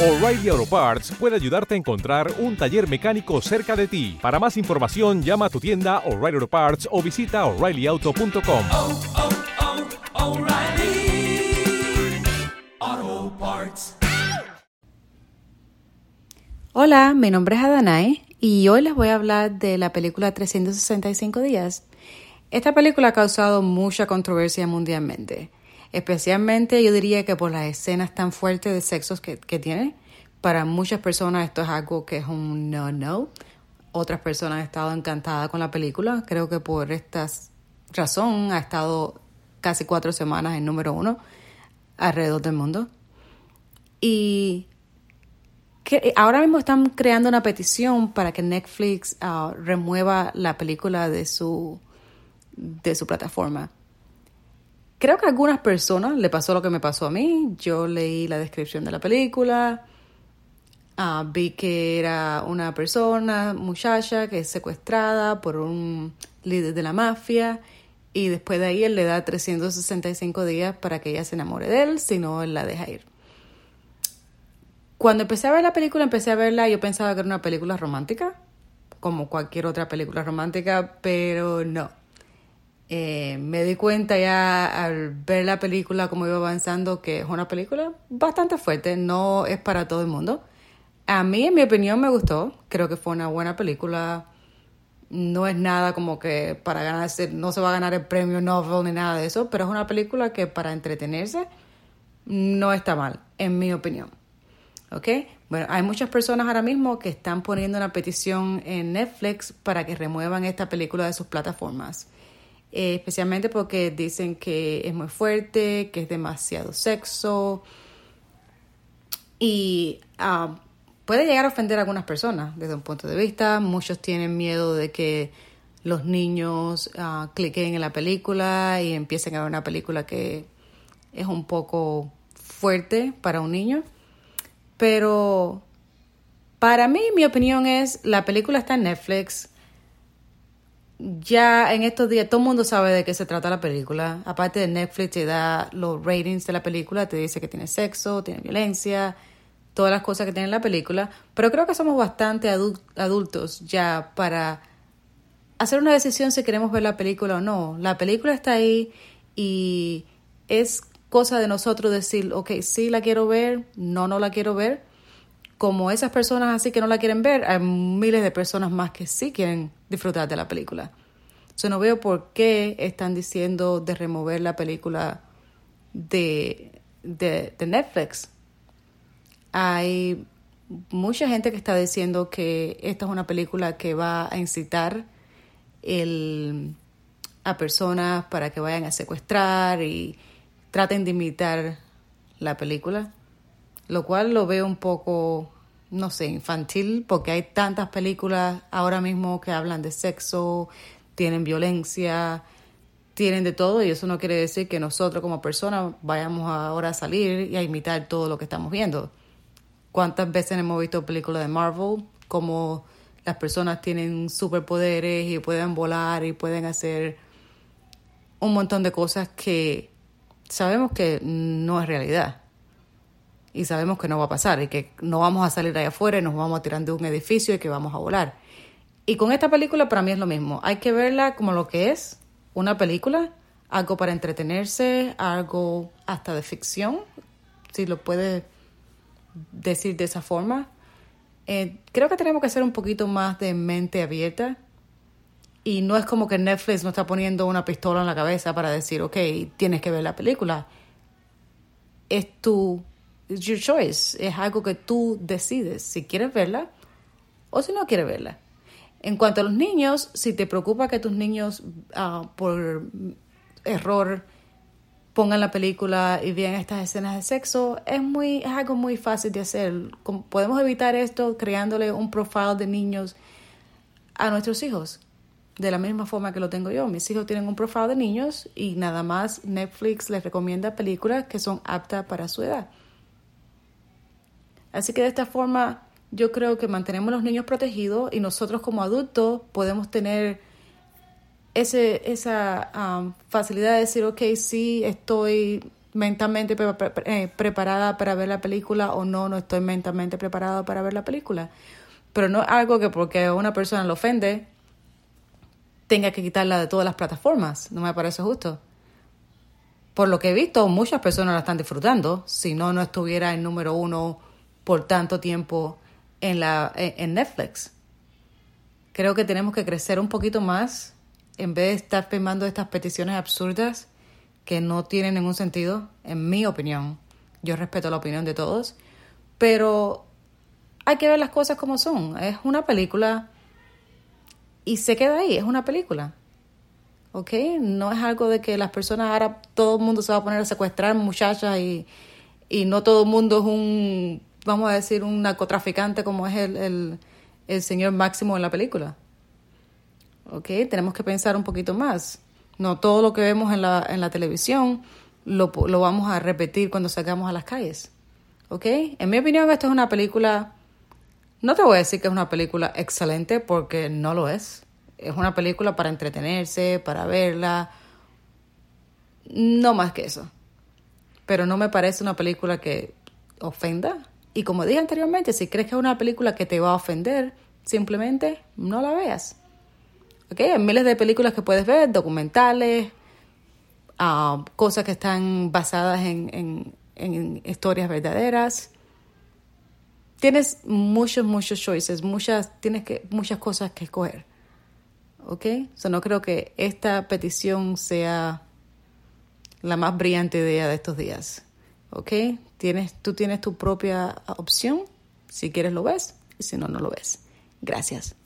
O'Reilly Auto Parts puede ayudarte a encontrar un taller mecánico cerca de ti. Para más información, llama a tu tienda O'Reilly Auto Parts o visita oreillyauto.com. oh, oh, Parts. Hola, mi nombre es Adanae y hoy les voy a hablar de la película 365 días. Esta película ha causado mucha controversia mundialmente, especialmente yo diría que por las escenas tan fuertes de sexos que, que tiene. Para muchas personas esto es algo que es un no-no. Otras personas han estado encantadas con la película. Creo que por esta razón ha estado casi cuatro semanas en número uno alrededor del mundo. Y que ahora mismo están creando una petición para que Netflix uh, remueva la película de su de su plataforma. Creo que a algunas personas le pasó lo que me pasó a mí. Yo leí la descripción de la película, uh, vi que era una persona, muchacha, que es secuestrada por un líder de la mafia y después de ahí él le da 365 días para que ella se enamore de él, si no él la deja ir. Cuando empecé a ver la película, empecé a verla, yo pensaba que era una película romántica, como cualquier otra película romántica, pero no. Eh, me di cuenta ya al ver la película, como iba avanzando, que es una película bastante fuerte, no es para todo el mundo. A mí, en mi opinión, me gustó, creo que fue una buena película. No es nada como que para ganarse, no se va a ganar el premio Nobel ni nada de eso, pero es una película que para entretenerse no está mal, en mi opinión. ¿Ok? Bueno, hay muchas personas ahora mismo que están poniendo una petición en Netflix para que remuevan esta película de sus plataformas. Eh, especialmente porque dicen que es muy fuerte, que es demasiado sexo y uh, puede llegar a ofender a algunas personas desde un punto de vista. Muchos tienen miedo de que los niños uh, cliquen en la película y empiecen a ver una película que es un poco fuerte para un niño. Pero para mí, mi opinión es, la película está en Netflix. Ya en estos días todo el mundo sabe de qué se trata la película. Aparte de Netflix te da los ratings de la película, te dice que tiene sexo, tiene violencia, todas las cosas que tiene la película. Pero creo que somos bastante adultos ya para hacer una decisión si queremos ver la película o no. La película está ahí y es cosa de nosotros decir, ok, sí la quiero ver, no, no la quiero ver. Como esas personas así que no la quieren ver, hay miles de personas más que sí quieren disfrutar de la película. Yo no veo por qué están diciendo de remover la película de, de, de Netflix. Hay mucha gente que está diciendo que esta es una película que va a incitar el, a personas para que vayan a secuestrar y traten de imitar la película, lo cual lo veo un poco, no sé, infantil, porque hay tantas películas ahora mismo que hablan de sexo, tienen violencia, tienen de todo, y eso no quiere decir que nosotros como personas vayamos ahora a salir y a imitar todo lo que estamos viendo. ¿Cuántas veces hemos visto películas de Marvel como las personas tienen superpoderes y pueden volar y pueden hacer un montón de cosas que sabemos que no es realidad. Y sabemos que no va a pasar y que no vamos a salir allá afuera y nos vamos a tirar de un edificio y que vamos a volar. Y con esta película para mí es lo mismo. Hay que verla como lo que es, una película, algo para entretenerse, algo hasta de ficción, si lo puede decir de esa forma. Eh, creo que tenemos que ser un poquito más de mente abierta y no es como que Netflix nos está poniendo una pistola en la cabeza para decir, ok, tienes que ver la película. Es tu, your choice. Es algo que tú decides si quieres verla o si no quieres verla. En cuanto a los niños, si te preocupa que tus niños uh, por error pongan la película y vean estas escenas de sexo, es, muy, es algo muy fácil de hacer. Podemos evitar esto creándole un profile de niños a nuestros hijos de la misma forma que lo tengo yo. Mis hijos tienen un profile de niños y nada más Netflix les recomienda películas que son aptas para su edad. Así que de esta forma yo creo que mantenemos los niños protegidos y nosotros como adultos podemos tener ese, esa um, facilidad de decir, ok, sí, estoy mentalmente pre- eh, preparada para ver la película o no, no estoy mentalmente preparada para ver la película. Pero no es algo que porque a una persona le ofende tenga que quitarla de todas las plataformas. No me parece justo. Por lo que he visto, muchas personas la están disfrutando. Si no, no estuviera en número uno por tanto tiempo en, la, en en Netflix. Creo que tenemos que crecer un poquito más en vez de estar firmando estas peticiones absurdas que no tienen ningún sentido, en mi opinión. Yo respeto la opinión de todos, pero hay que ver las cosas como son. Es una película y se queda ahí, es una película. ¿Ok? No es algo de que las personas ahora todo el mundo se va a poner a secuestrar muchachas y, y no todo el mundo es un, vamos a decir, un narcotraficante como es el, el, señor Máximo en la película. ¿Ok? Tenemos que pensar un poquito más. No todo lo que vemos en la, en la televisión lo, lo vamos a repetir cuando salgamos a las calles. ¿Ok? En mi opinión, esto es una película. No te voy a decir que es una película excelente porque no lo es. Es una película para entretenerse, para verla. No más que eso. Pero no me parece una película que ofenda. Y como dije anteriormente, si crees que es una película que te va a ofender, simplemente no la veas. ¿Ok? Hay miles de películas que puedes ver, documentales, ah, cosas que están basadas en, en, en historias verdaderas. Tienes muchos, muchos choices, muchas, tienes que, muchas cosas que escoger. ¿Ok? So, no creo que esta petición sea la más brillante idea de estos días. ¿Ok? Tienes, tú tienes tu propia opción. Si quieres lo ves y si no, no lo ves. Gracias.